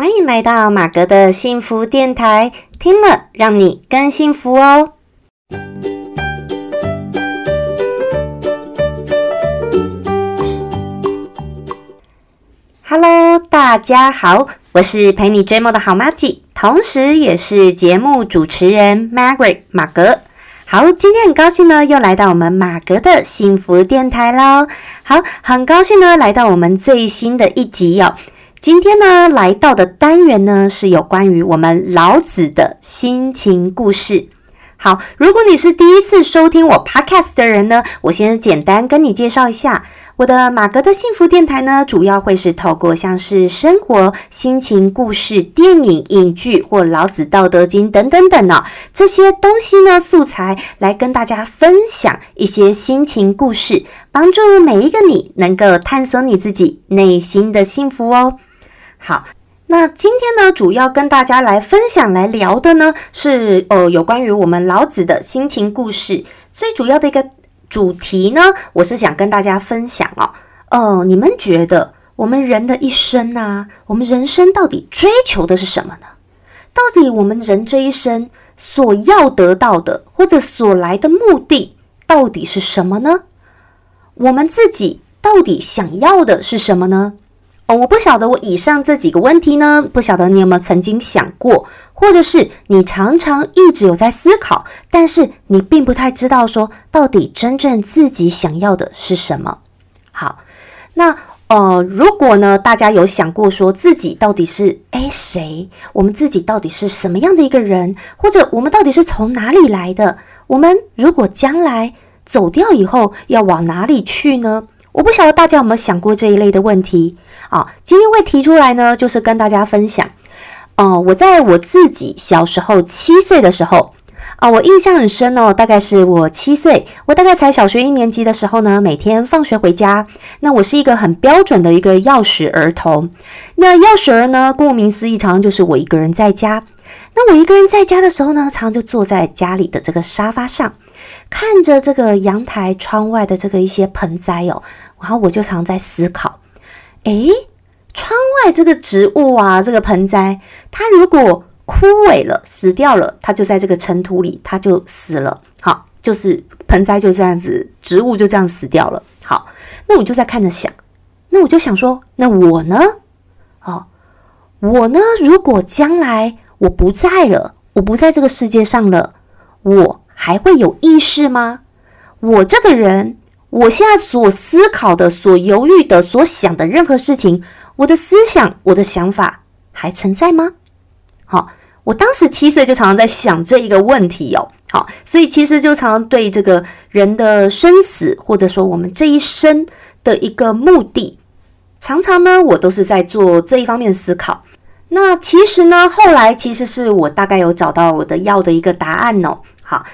欢迎来到马格的幸福电台，听了让你更幸福哦。Hello，大家好，我是陪你追梦的好妈吉，同时也是节目主持人 Margaret 马格。好，今天很高兴呢，又来到我们马格的幸福电台喽。好，很高兴呢，来到我们最新的一集哦。今天呢，来到的单元呢，是有关于我们老子的心情故事。好，如果你是第一次收听我 Podcast 的人呢，我先简单跟你介绍一下。我的马格的幸福电台呢，主要会是透过像是生活、心情故事、电影、影剧或老子、道德经等等等呢这些东西呢素材，来跟大家分享一些心情故事，帮助每一个你能够探索你自己内心的幸福哦。好，那今天呢，主要跟大家来分享、来聊的呢，是呃有关于我们老子的心情故事，最主要的一个。主题呢，我是想跟大家分享哦。哦，你们觉得我们人的一生呢，我们人生到底追求的是什么呢？到底我们人这一生所要得到的，或者所来的目的，到底是什么呢？我们自己到底想要的是什么呢？哦，我不晓得我以上这几个问题呢，不晓得你有没有曾经想过？或者是你常常一直有在思考，但是你并不太知道说到底真正自己想要的是什么。好，那呃，如果呢，大家有想过说自己到底是诶谁？我们自己到底是什么样的一个人？或者我们到底是从哪里来的？我们如果将来走掉以后要往哪里去呢？我不晓得大家有没有想过这一类的问题啊？今天会提出来呢，就是跟大家分享。哦，我在我自己小时候七岁的时候啊，我印象很深哦。大概是我七岁，我大概才小学一年级的时候呢，每天放学回家，那我是一个很标准的一个钥匙儿童。那钥匙儿呢，顾名思义，常常就是我一个人在家。那我一个人在家的时候呢，常常就坐在家里的这个沙发上，看着这个阳台窗外的这个一些盆栽哦，然后我就常在思考，诶。窗外这个植物啊，这个盆栽，它如果枯萎了、死掉了，它就在这个尘土里，它就死了。好，就是盆栽就这样子，植物就这样死掉了。好，那我就在看着想，那我就想说，那我呢？哦，我呢？如果将来我不在了，我不在这个世界上了，我还会有意识吗？我这个人，我现在所思考的、所犹豫的、所想的任何事情。我的思想，我的想法还存在吗？好，我当时七岁就常常在想这一个问题哦。好，所以其实就常常对这个人的生死，或者说我们这一生的一个目的，常常呢，我都是在做这一方面思考。那其实呢，后来其实是我大概有找到我的要的一个答案哦。好。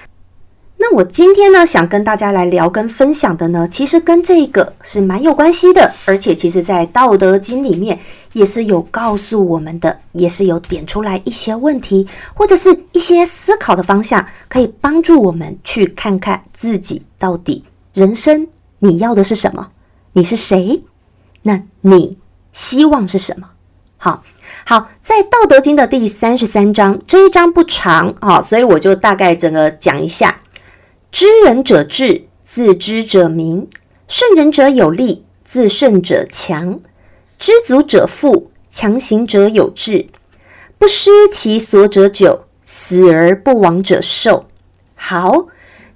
那我今天呢，想跟大家来聊跟分享的呢，其实跟这个是蛮有关系的，而且其实在《道德经》里面也是有告诉我们的，也是有点出来一些问题，或者是一些思考的方向，可以帮助我们去看看自己到底人生你要的是什么，你是谁？那你希望是什么？好好，在《道德经》的第三十三章这一章不长啊，所以我就大概整个讲一下。知人者智，自知者明；胜人者有力，自胜者强；知足者富，强行者有志；不失其所者久，死而不亡者寿。好，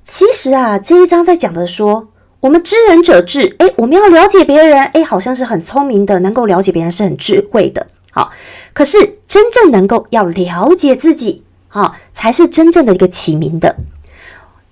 其实啊，这一章在讲的说，我们知人者智，诶，我们要了解别人，诶，好像是很聪明的，能够了解别人是很智慧的。好，可是真正能够要了解自己，好，才是真正的一个启明的。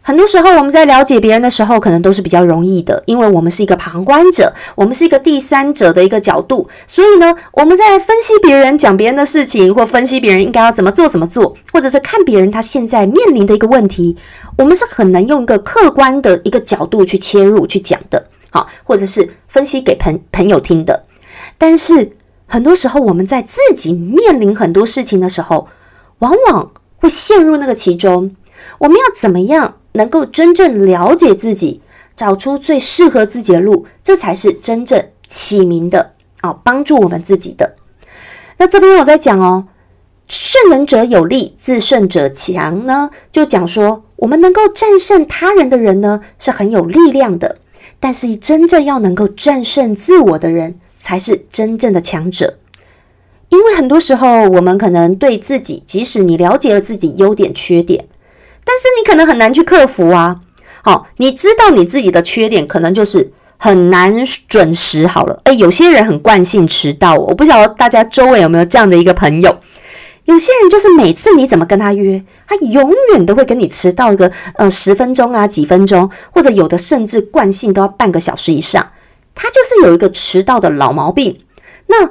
很多时候，我们在了解别人的时候，可能都是比较容易的，因为我们是一个旁观者，我们是一个第三者的一个角度，所以呢，我们在分析别人、讲别人的事情，或分析别人应该要怎么做、怎么做，或者是看别人他现在面临的一个问题，我们是很难用一个客观的一个角度去切入去讲的，好，或者是分析给朋朋友听的。但是很多时候，我们在自己面临很多事情的时候，往往会陷入那个其中。我们要怎么样？能够真正了解自己，找出最适合自己的路，这才是真正启明的啊，帮助我们自己的。那这边我在讲哦，胜人者有力，自胜者强呢，就讲说我们能够战胜他人的人呢是很有力量的，但是真正要能够战胜自我的人才是真正的强者。因为很多时候我们可能对自己，即使你了解了自己优点缺点，但是你可能很难去克服啊。好，你知道你自己的缺点可能就是很难准时。好了，诶，有些人很惯性迟到，我不晓得大家周围有没有这样的一个朋友。有些人就是每次你怎么跟他约，他永远都会跟你迟到个呃十分钟啊几分钟，或者有的甚至惯性都要半个小时以上。他就是有一个迟到的老毛病。那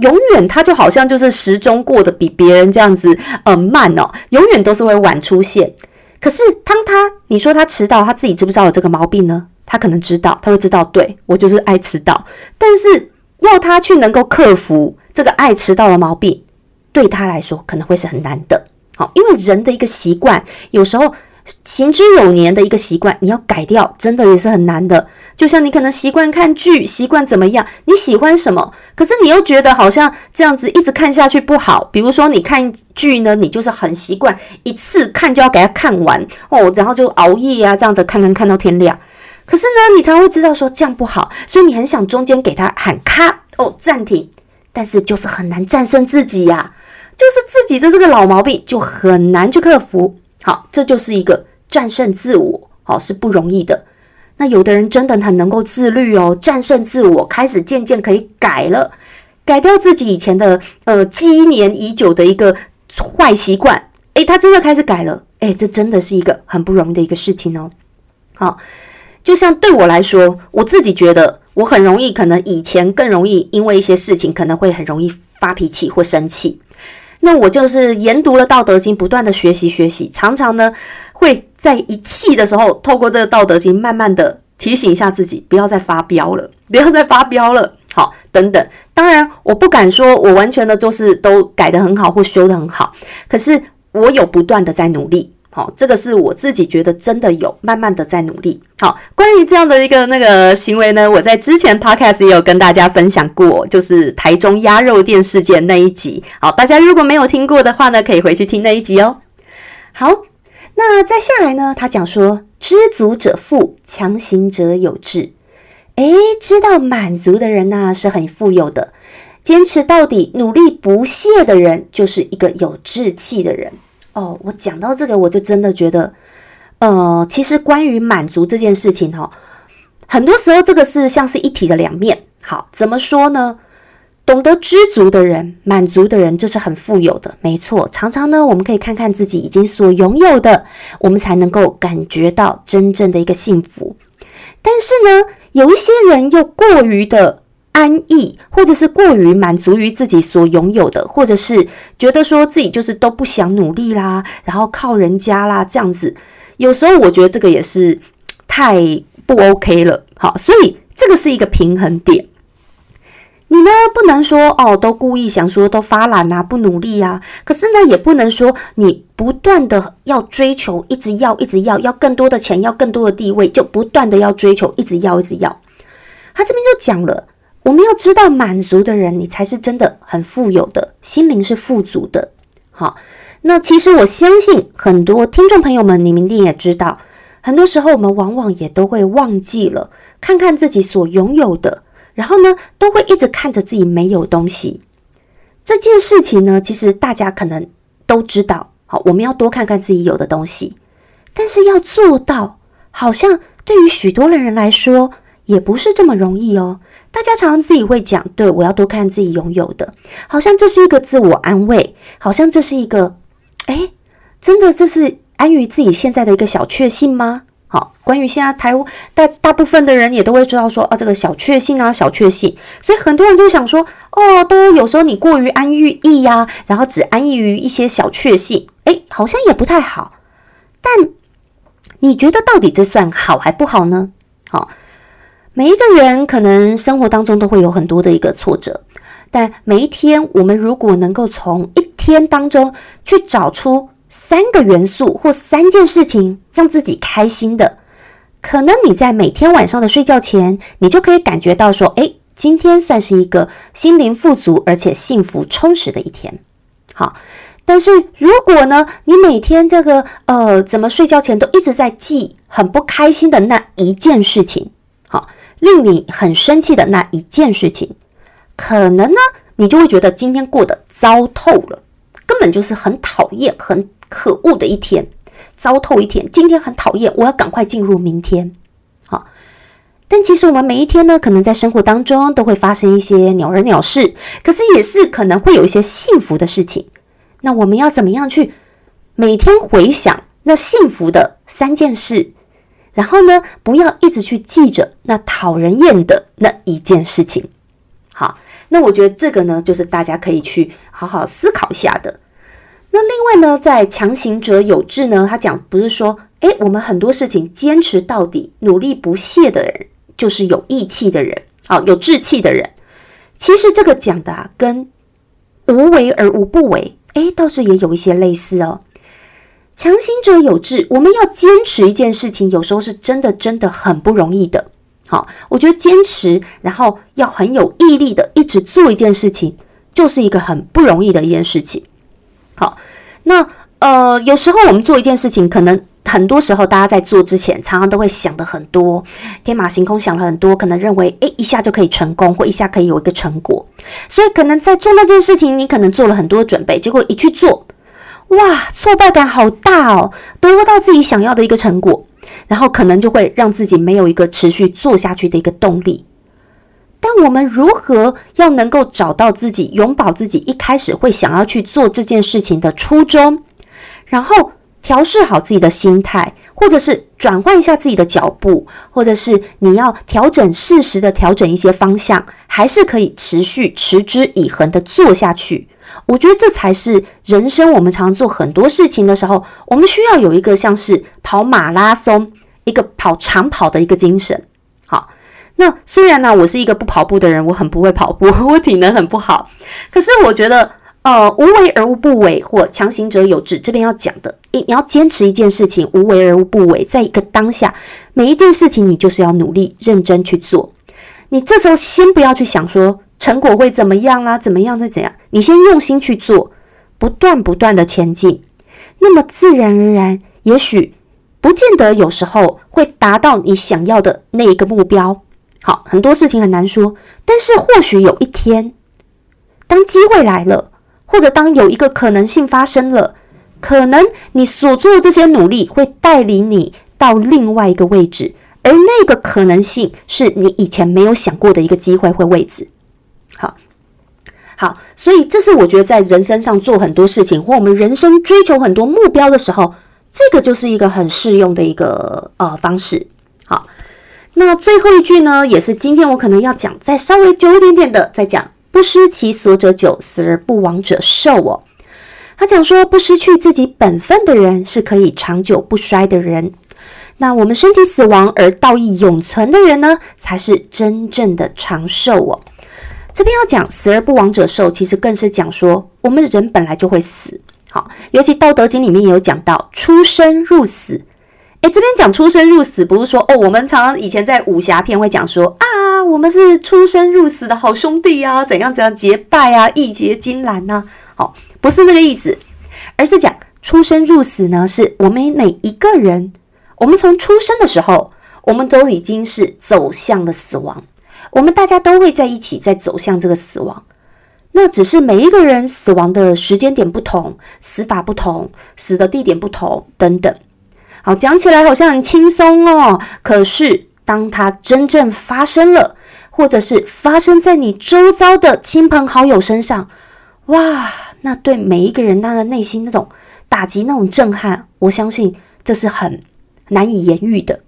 永远他就好像就是时钟过得比别人这样子呃慢哦，永远都是会晚出现。可是，当他你说他迟到，他自己知不知道有这个毛病呢？他可能知道，他会知道，对我就是爱迟到。但是要他去能够克服这个爱迟到的毛病，对他来说可能会是很难的。好，因为人的一个习惯，有时候。行之有年的一个习惯，你要改掉，真的也是很难的。就像你可能习惯看剧，习惯怎么样？你喜欢什么？可是你又觉得好像这样子一直看下去不好。比如说你看剧呢，你就是很习惯一次看就要给它看完哦，然后就熬夜啊，这样子看看看到天亮。可是呢，你才会知道说这样不好，所以你很想中间给他喊咔哦暂停，但是就是很难战胜自己呀，就是自己的这个老毛病就很难去克服。好，这就是一个战胜自我，好是不容易的。那有的人真的很能够自律哦，战胜自我，开始渐渐可以改了，改掉自己以前的呃积年已久的一个坏习惯。诶，他真的开始改了，诶，这真的是一个很不容易的一个事情哦。好，就像对我来说，我自己觉得我很容易，可能以前更容易，因为一些事情可能会很容易发脾气或生气。那我就是研读了《道德经》，不断的学习学习，常常呢会在一气的时候，透过这个《道德经》，慢慢的提醒一下自己，不要再发飙了，不要再发飙了。好，等等。当然，我不敢说我完全的就是都改得很好或修得很好，可是我有不断的在努力。好，这个是我自己觉得真的有慢慢的在努力。好，关于这样的一个那个行为呢，我在之前 podcast 也有跟大家分享过，就是台中鸭肉店事件那一集。好，大家如果没有听过的话呢，可以回去听那一集哦。好，那再下来呢，他讲说，知足者富，强行者有志。诶，知道满足的人呢是很富有的，坚持到底、努力不懈的人，就是一个有志气的人。哦，我讲到这个，我就真的觉得，呃，其实关于满足这件事情哈，很多时候这个是像是一体的两面。好，怎么说呢？懂得知足的人，满足的人，这是很富有的，没错。常常呢，我们可以看看自己已经所拥有的，我们才能够感觉到真正的一个幸福。但是呢，有一些人又过于的。安逸，或者是过于满足于自己所拥有的，或者是觉得说自己就是都不想努力啦，然后靠人家啦，这样子，有时候我觉得这个也是太不 OK 了。好，所以这个是一个平衡点。你呢不能说哦，都故意想说都发懒啊，不努力啊。可是呢，也不能说你不断的要追求，一直要，一直要，要更多的钱，要更多的地位，就不断的要追求，一直要，一直要。他这边就讲了。我们要知道，满足的人，你才是真的很富有的，心灵是富足的。好，那其实我相信很多听众朋友们，你们一定也知道，很多时候我们往往也都会忘记了看看自己所拥有的，然后呢，都会一直看着自己没有东西。这件事情呢，其实大家可能都知道。好，我们要多看看自己有的东西，但是要做到，好像对于许多的人来说，也不是这么容易哦。大家常常自己会讲，对我要多看自己拥有的，好像这是一个自我安慰，好像这是一个，哎，真的这是安于自己现在的一个小确幸吗？好，关于现在台大大部分的人也都会知道说，啊，这个小确幸啊，小确幸，所以很多人就想说，哦，都有时候你过于安于逸呀，然后只安逸于一些小确幸，哎，好像也不太好。但你觉得到底这算好还不好呢？好。每一个人可能生活当中都会有很多的一个挫折，但每一天我们如果能够从一天当中去找出三个元素或三件事情让自己开心的，可能你在每天晚上的睡觉前，你就可以感觉到说，哎，今天算是一个心灵富足而且幸福充实的一天。好，但是如果呢，你每天这个呃，怎么睡觉前都一直在记很不开心的那一件事情，好，令你很生气的那一件事情，可能呢，你就会觉得今天过得糟透了，根本就是很讨厌、很可恶的一天，糟透一天。今天很讨厌，我要赶快进入明天。好但其实我们每一天呢，可能在生活当中都会发生一些鸟人鸟事，可是也是可能会有一些幸福的事情。那我们要怎么样去每天回想那幸福的三件事，然后呢，不要一直去记着那讨人厌的那一件事情。好，那我觉得这个呢，就是大家可以去好好思考一下的。那另外呢，在强行者有志呢，他讲不是说，诶，我们很多事情坚持到底、努力不懈的人。就是有义气的人，哦，有志气的人。其实这个讲的啊，跟无为而无不为，哎，倒是也有一些类似哦。强行者有志，我们要坚持一件事情，有时候是真的真的很不容易的。好，我觉得坚持，然后要很有毅力的一直做一件事情，就是一个很不容易的一件事情。好，那呃，有时候我们做一件事情，可能。很多时候，大家在做之前，常常都会想的很多，天马行空，想了很多，可能认为，诶，一下就可以成功，或一下可以有一个成果。所以，可能在做那件事情，你可能做了很多准备，结果一去做，哇，挫败感好大哦，得不到自己想要的一个成果，然后可能就会让自己没有一个持续做下去的一个动力。但我们如何要能够找到自己，永葆自己一开始会想要去做这件事情的初衷，然后？调试好自己的心态，或者是转换一下自己的脚步，或者是你要调整适时的调整一些方向，还是可以持续持之以恒的做下去。我觉得这才是人生。我们常做很多事情的时候，我们需要有一个像是跑马拉松、一个跑长跑的一个精神。好，那虽然呢，我是一个不跑步的人，我很不会跑步，我体能很不好，可是我觉得。呃，无为而无不为，或强行者有志。这边要讲的，你你要坚持一件事情，无为而无不为，在一个当下，每一件事情你就是要努力认真去做。你这时候先不要去想说成果会怎么样啦，怎么样再怎样，你先用心去做，不断不断的前进，那么自然而然，也许不见得有时候会达到你想要的那一个目标。好，很多事情很难说，但是或许有一天，当机会来了。或者当有一个可能性发生了，可能你所做的这些努力会带领你到另外一个位置，而那个可能性是你以前没有想过的一个机会或位置。好，好，所以这是我觉得在人生上做很多事情，或我们人生追求很多目标的时候，这个就是一个很适用的一个呃方式。好，那最后一句呢，也是今天我可能要讲再稍微久一点点的再讲。不失其所者久，死而不亡者寿哦。他讲说，不失去自己本分的人是可以长久不衰的人。那我们身体死亡而道义永存的人呢，才是真正的长寿哦。这边要讲死而不亡者寿，其实更是讲说，我们人本来就会死。好，尤其《道德经》里面也有讲到出生入死。哎，这边讲出生入死，不是说哦，我们常常以前在武侠片会讲说啊，我们是出生入死的好兄弟啊，怎样怎样结拜啊，义结金兰呐。好，不是那个意思，而是讲出生入死呢，是我们每一个人，我们从出生的时候，我们都已经是走向了死亡，我们大家都会在一起在走向这个死亡，那只是每一个人死亡的时间点不同，死法不同，死的地点不同等等。好，讲起来好像很轻松哦。可是，当它真正发生了，或者是发生在你周遭的亲朋好友身上，哇，那对每一个人他的内心那种打击、那种震撼，我相信这是很难以言喻的。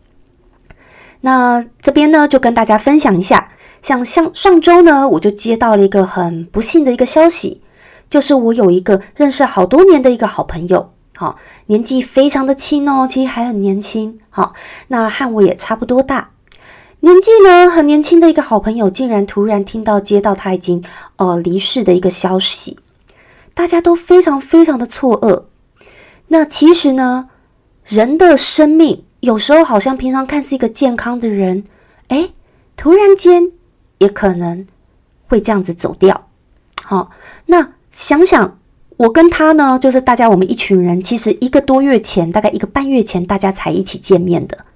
那这边呢，就跟大家分享一下，像像上周呢，我就接到了一个很不幸的一个消息，就是我有一个认识好多年的一个好朋友。好，年纪非常的轻哦，其实还很年轻。好，那和我也差不多大，年纪呢很年轻的一个好朋友，竟然突然听到接到他已经呃离世的一个消息，大家都非常非常的错愕。那其实呢，人的生命有时候好像平常看似一个健康的人，哎，突然间也可能会这样子走掉。好，那想想我跟他呢，就是大家我们一群人，其实一个多月前，大概一个半月前，大家才一起见面的，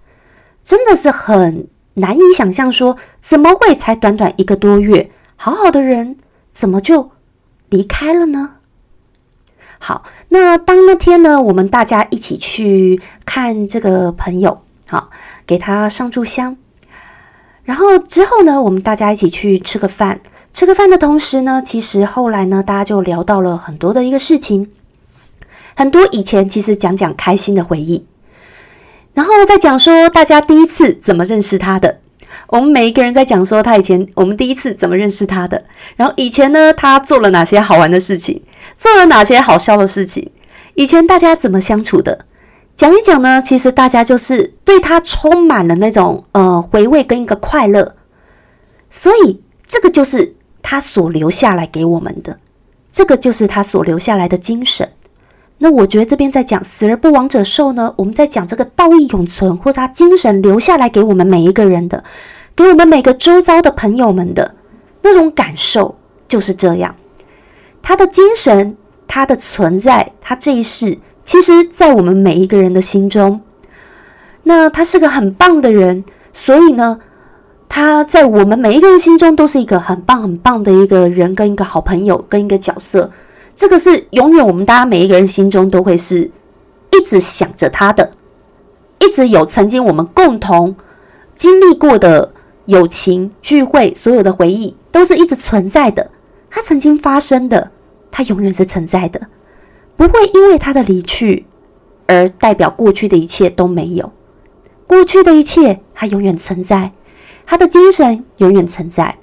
真的是很难以想象，说怎么会才短短一个多月，好好的人怎么就离开了呢？好，那当那天呢，我们大家一起去看这个朋友，好，给他上炷香，然后之后呢，我们大家一起去吃个饭。吃个饭的同时呢，其实后来呢，大家就聊到了很多的一个事情，很多以前其实讲讲开心的回忆，然后再讲说大家第一次怎么认识他的。我们每一个人在讲说他以前我们第一次怎么认识他的，然后以前呢他做了哪些好玩的事情，做了哪些好笑的事情，以前大家怎么相处的，讲一讲呢，其实大家就是对他充满了那种呃回味跟一个快乐，所以这个就是。他所留下来给我们的，这个就是他所留下来的精神。那我觉得这边在讲“死而不亡者寿”呢，我们在讲这个道义永存，或者他精神留下来给我们每一个人的，给我们每个周遭的朋友们的那种感受就是这样。他的精神，他的存在，他这一世，其实在我们每一个人的心中。那他是个很棒的人，所以呢。他在我们每一个人心中都是一个很棒很棒的一个人，跟一个好朋友，跟一个角色。这个是永远我们大家每一个人心中都会是一直想着他的，一直有曾经我们共同经历过的友情聚会，所有的回忆都是一直存在的。他曾经发生的，他永远是存在的，不会因为他的离去而代表过去的一切都没有。过去的一切，它永远存在。他的精神永远存在。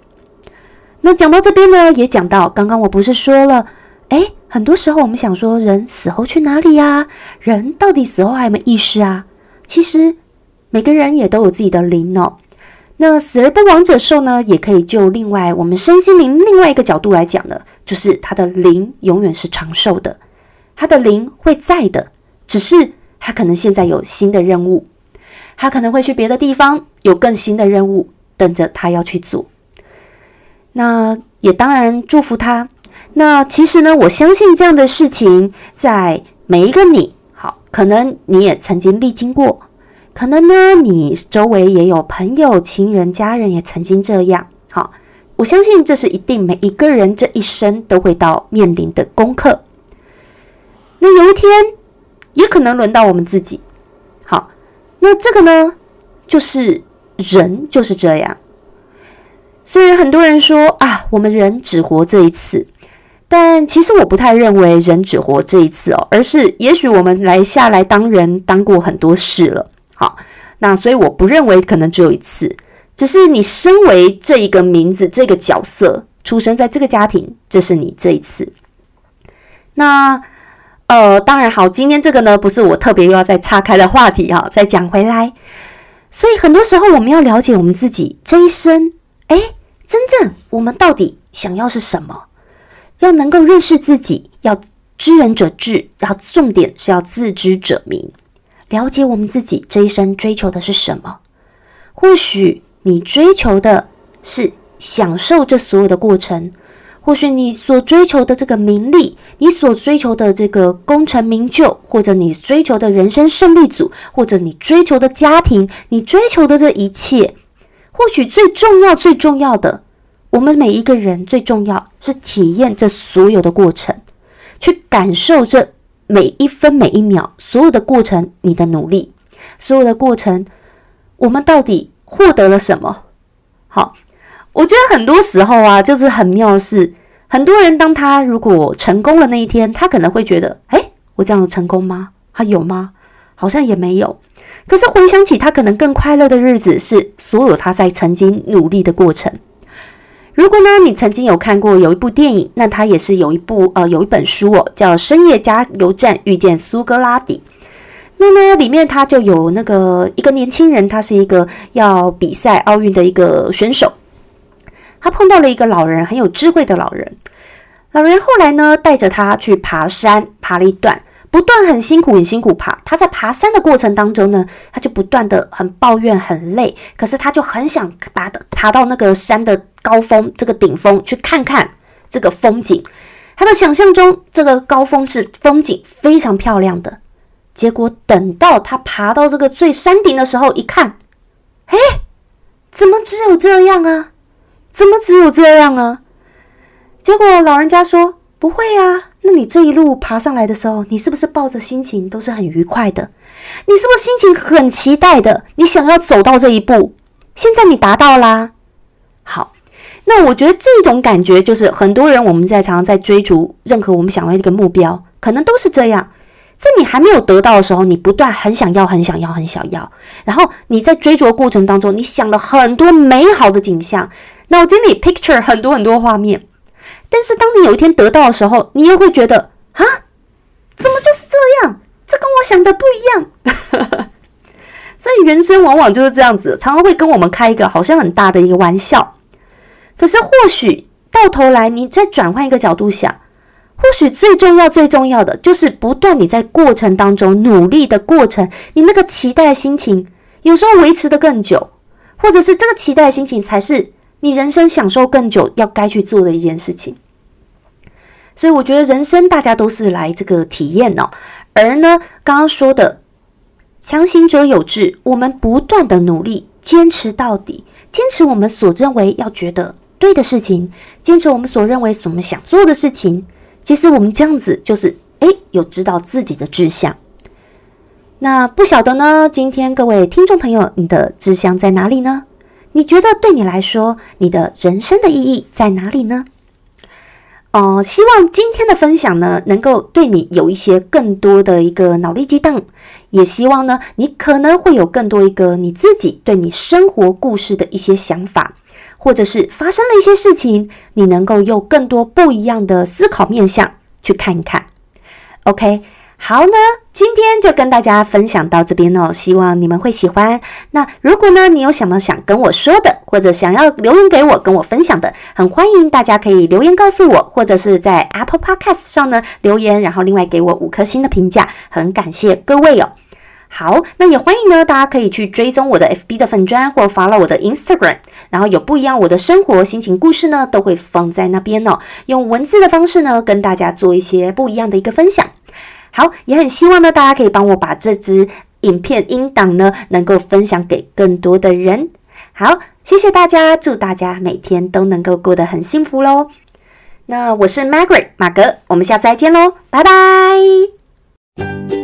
那讲到这边呢，也讲到刚刚我不是说了，哎，很多时候我们想说，人死后去哪里呀？人到底死后还有没有意识啊？其实每个人也都有自己的灵哦。那死而不亡者寿呢，也可以就另外我们身心灵另外一个角度来讲呢，就是他的灵永远是长寿的，他的灵会在的，只是他可能现在有新的任务。他可能会去别的地方，有更新的任务等着他要去做。那也当然祝福他。那其实呢，我相信这样的事情在每一个你，好，可能你也曾经历经过，可能呢你周围也有朋友、亲人、家人也曾经这样。好，我相信这是一定每一个人这一生都会到面临的功课。那有一天也可能轮到我们自己。好那这个呢，就是人就是这样。虽然很多人说啊，我们人只活这一次，但其实我不太认为人只活这一次哦，而是也许我们来下来当人当过很多事了。好，那所以我不认为可能只有一次，只是你身为这一个名字、这个角色，出生在这个家庭，这是你这一次。那。呃，当然好，今天这个呢，不是我特别又要再岔开的话题哈，再讲回来。所以很多时候我们要了解我们自己这一生，哎，真正我们到底想要是什么？要能够认识自己，要知人者智，要重点是要自知者明，了解我们自己这一生追求的是什么。或许你追求的是享受这所有的过程。或许你所追求的这个名利，你所追求的这个功成名就，或者你追求的人生胜利组，或者你追求的家庭，你追求的这一切，或许最重要、最重要的，我们每一个人最重要是体验这所有的过程，去感受这每一分每一秒所有的过程，你的努力，所有的过程，我们到底获得了什么？好。我觉得很多时候啊，就是很妙的是，很多人当他如果成功了那一天，他可能会觉得，哎，我这样成功吗？他有吗？好像也没有。可是回想起他可能更快乐的日子，是所有他在曾经努力的过程。如果呢，你曾经有看过有一部电影，那它也是有一部呃有一本书哦，叫《深夜加油站遇见苏格拉底》。那呢，里面他就有那个一个年轻人，他是一个要比赛奥运的一个选手。他碰到了一个老人，很有智慧的老人。老人后来呢，带着他去爬山，爬了一段，不断很辛苦，很辛苦爬。他在爬山的过程当中呢，他就不断的很抱怨，很累。可是他就很想爬的爬到那个山的高峰、这个顶峰去看看这个风景。他的想象中，这个高峰是风景非常漂亮的。结果等到他爬到这个最山顶的时候，一看，哎，怎么只有这样啊？怎么只有这样啊？结果老人家说：“不会啊，那你这一路爬上来的时候，你是不是抱着心情都是很愉快的？你是不是心情很期待的？你想要走到这一步，现在你达到啦。好，那我觉得这种感觉就是很多人我们在常常在追逐任何我们想要一个目标，可能都是这样。”在你还没有得到的时候，你不断很想要、很想要、很想要，然后你在追逐过程当中，你想了很多美好的景象，脑筋里 picture 很多很多画面。但是当你有一天得到的时候，你又会觉得啊，怎么就是这样？这跟我想的不一样。所以人生往往就是这样子，常常会跟我们开一个好像很大的一个玩笑。可是或许到头来，你再转换一个角度想。或许最重要、最重要的就是不断你在过程当中努力的过程，你那个期待的心情，有时候维持的更久，或者是这个期待的心情才是你人生享受更久要该去做的一件事情。所以我觉得人生大家都是来这个体验哦，而呢刚刚说的强行者有志，我们不断的努力，坚持到底，坚持我们所认为要觉得对的事情，坚持我们所认为我们想做的事情。其实我们这样子就是哎，有知道自己的志向。那不晓得呢？今天各位听众朋友，你的志向在哪里呢？你觉得对你来说，你的人生的意义在哪里呢？哦，希望今天的分享呢，能够对你有一些更多的一个脑力激荡，也希望呢，你可能会有更多一个你自己对你生活故事的一些想法。或者是发生了一些事情，你能够用更多不一样的思考面向去看一看。OK，好呢，今天就跟大家分享到这边哦，希望你们会喜欢。那如果呢，你有什么想跟我说的，或者想要留言给我跟我分享的，很欢迎大家可以留言告诉我，或者是在 Apple Podcast 上呢留言，然后另外给我五颗星的评价，很感谢各位哦。好，那也欢迎呢，大家可以去追踪我的 FB 的粉砖，或发了我的 Instagram，然后有不一样我的生活心情故事呢，都会放在那边哦。用文字的方式呢，跟大家做一些不一样的一个分享。好，也很希望呢，大家可以帮我把这支影片音档呢，能够分享给更多的人。好，谢谢大家，祝大家每天都能够过得很幸福喽。那我是 Margaret 马格，我们下次再见喽，拜拜。